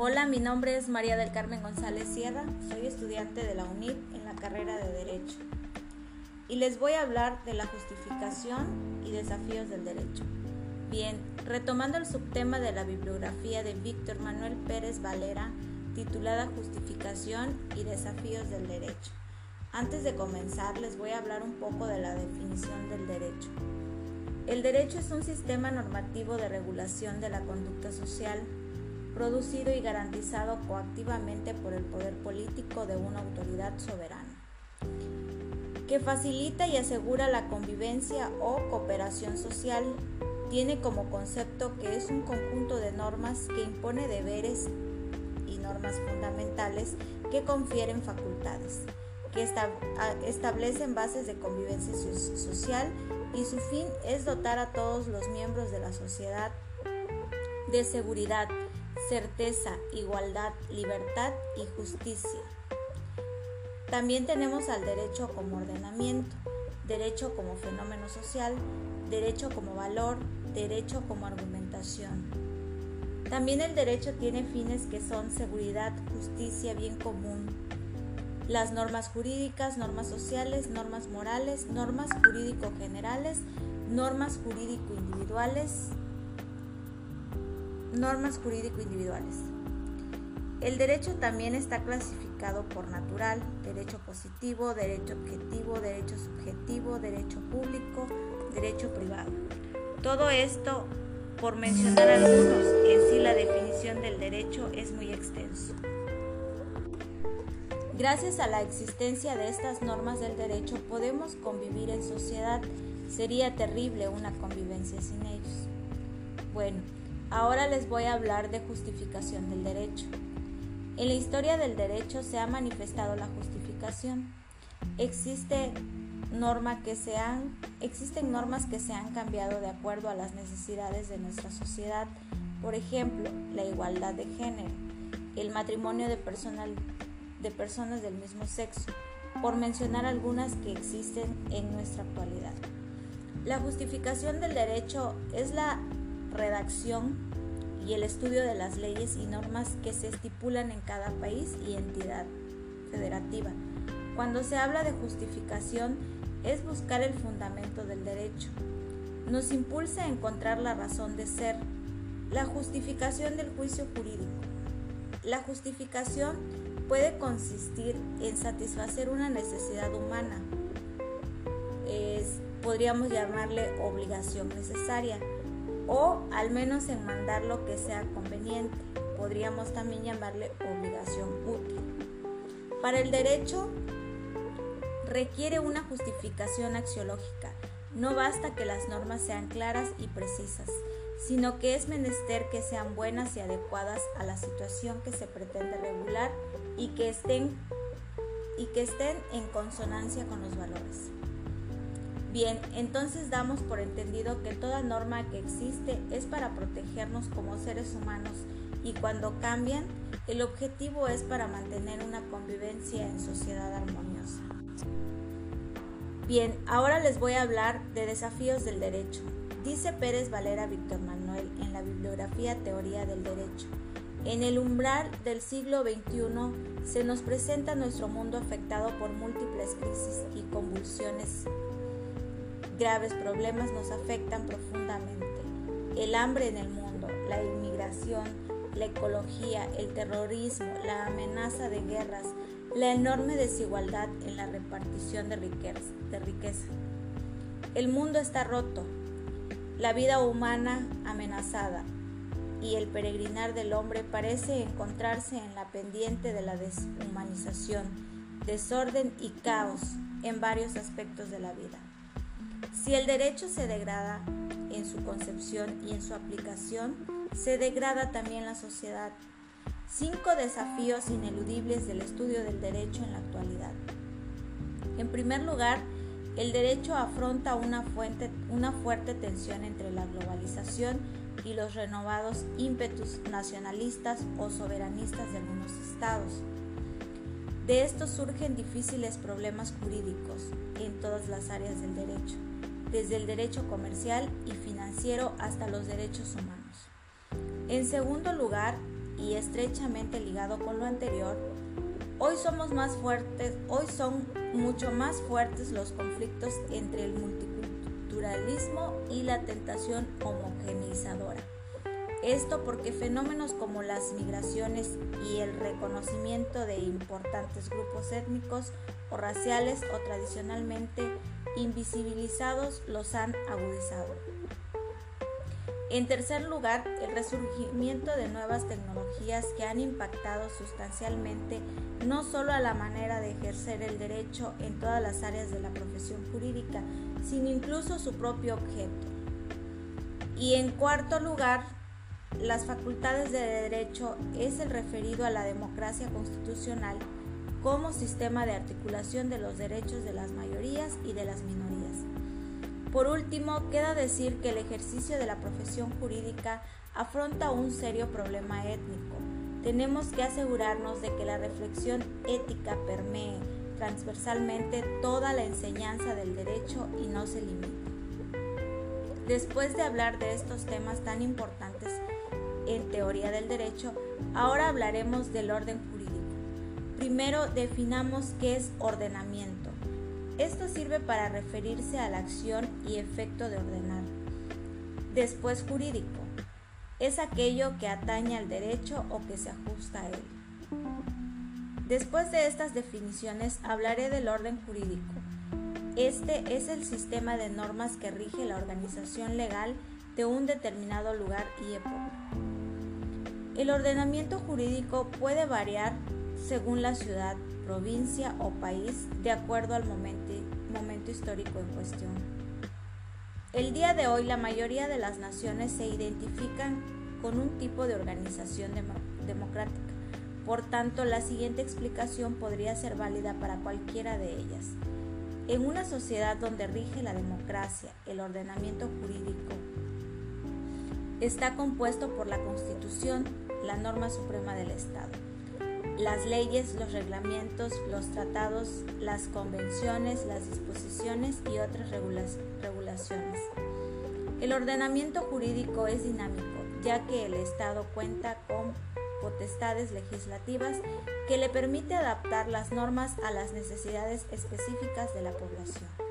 Hola, mi nombre es María del Carmen González Sierra, soy estudiante de la UNID en la carrera de Derecho y les voy a hablar de la justificación y desafíos del derecho. Bien, retomando el subtema de la bibliografía de Víctor Manuel Pérez Valera, titulada Justificación y desafíos del derecho. Antes de comenzar, les voy a hablar un poco de la definición del derecho. El derecho es un sistema normativo de regulación de la conducta social producido y garantizado coactivamente por el poder político de una autoridad soberana, que facilita y asegura la convivencia o cooperación social. Tiene como concepto que es un conjunto de normas que impone deberes y normas fundamentales que confieren facultades, que establecen bases de convivencia social y su fin es dotar a todos los miembros de la sociedad de seguridad, certeza, igualdad, libertad y justicia. También tenemos al derecho como ordenamiento, derecho como fenómeno social, derecho como valor, derecho como argumentación. También el derecho tiene fines que son seguridad, justicia, bien común, las normas jurídicas, normas sociales, normas morales, normas jurídico generales, normas jurídico individuales, normas jurídico-individuales. El derecho también está clasificado por natural, derecho positivo, derecho objetivo, derecho subjetivo, derecho público, derecho privado. Todo esto, por mencionar algunos, en sí la definición del derecho es muy extenso. Gracias a la existencia de estas normas del derecho podemos convivir en sociedad. Sería terrible una convivencia sin ellos. Bueno, Ahora les voy a hablar de justificación del derecho. En la historia del derecho se ha manifestado la justificación. Existe norma que se existen normas que se han cambiado de acuerdo a las necesidades de nuestra sociedad. Por ejemplo, la igualdad de género, el matrimonio de, de personas del mismo sexo, por mencionar algunas que existen en nuestra actualidad. La justificación del derecho es la redacción y el estudio de las leyes y normas que se estipulan en cada país y entidad federativa. Cuando se habla de justificación es buscar el fundamento del derecho. Nos impulsa a encontrar la razón de ser, la justificación del juicio jurídico. La justificación puede consistir en satisfacer una necesidad humana. podríamos llamarle obligación necesaria o al menos en mandar lo que sea conveniente. Podríamos también llamarle obligación útil. Para el derecho requiere una justificación axiológica. No basta que las normas sean claras y precisas, sino que es menester que sean buenas y adecuadas a la situación que se pretende regular y que estén, y que estén en consonancia con los valores. Bien, entonces damos por entendido que toda norma que existe es para protegernos como seres humanos y cuando cambian, el objetivo es para mantener una convivencia en sociedad armoniosa. Bien, ahora les voy a hablar de desafíos del derecho. Dice Pérez Valera Víctor Manuel en la bibliografía Teoría del Derecho. En el umbral del siglo XXI se nos presenta nuestro mundo afectado por múltiples crisis y convulsiones graves problemas nos afectan profundamente. El hambre en el mundo, la inmigración, la ecología, el terrorismo, la amenaza de guerras, la enorme desigualdad en la repartición de riqueza. El mundo está roto, la vida humana amenazada y el peregrinar del hombre parece encontrarse en la pendiente de la deshumanización, desorden y caos en varios aspectos de la vida. Si el derecho se degrada en su concepción y en su aplicación, se degrada también la sociedad. Cinco desafíos ineludibles del estudio del derecho en la actualidad. En primer lugar, el derecho afronta una, fuerte tensión entre la globalización y los renovados ímpetus nacionalistas o soberanistas de algunos estados. De esto surgen difíciles problemas jurídicos en todas las áreas del derecho desde el derecho comercial y financiero hasta los derechos humanos. En segundo lugar, y estrechamente ligado con lo anterior, hoy somos más fuertes, hoy son mucho más fuertes los conflictos entre el multiculturalismo y la tentación homogeneizadora. Esto porque fenómenos como las migraciones y el reconocimiento de importantes grupos étnicos o raciales o tradicionalmente invisibilizados los han agudizado. En tercer lugar, el resurgimiento de nuevas tecnologías que han impactado sustancialmente no solo a la manera de ejercer el derecho en todas las áreas de la profesión jurídica, sino incluso su propio objeto. Y en cuarto lugar, las facultades de derecho es el referido a la democracia constitucional como sistema de articulación de los derechos de las mayorías y de las minorías. Por último, queda decir que el ejercicio de la profesión jurídica afronta un serio problema étnico. Tenemos que asegurarnos de que la reflexión ética permee transversalmente toda la enseñanza del derecho y no se limite. Después de hablar de estos temas tan importantes en teoría del derecho, ahora hablaremos del orden jurídico. Primero definamos qué es ordenamiento. Esto sirve para referirse a la acción y efecto de ordenar. Después jurídico. Es aquello que atañe al derecho o que se ajusta a él. Después de estas definiciones hablaré del orden jurídico. Este es el sistema de normas que rige la organización legal de un determinado lugar y época. El ordenamiento jurídico puede variar según la ciudad, provincia o país de acuerdo al momento, histórico en cuestión. El día de hoy la mayoría de las naciones se identifican con un tipo de organización democrática. Por tanto, la siguiente explicación podría ser válida para cualquiera de ellas. En una sociedad donde rige la democracia, el ordenamiento jurídico está compuesto por la Constitución, la norma suprema del Estado las leyes, los reglamentos, los tratados, las convenciones, las disposiciones y otras regulaciones. El ordenamiento jurídico es dinámico, ya que el Estado cuenta con potestades legislativas que le permite adaptar las normas a las necesidades específicas de la población.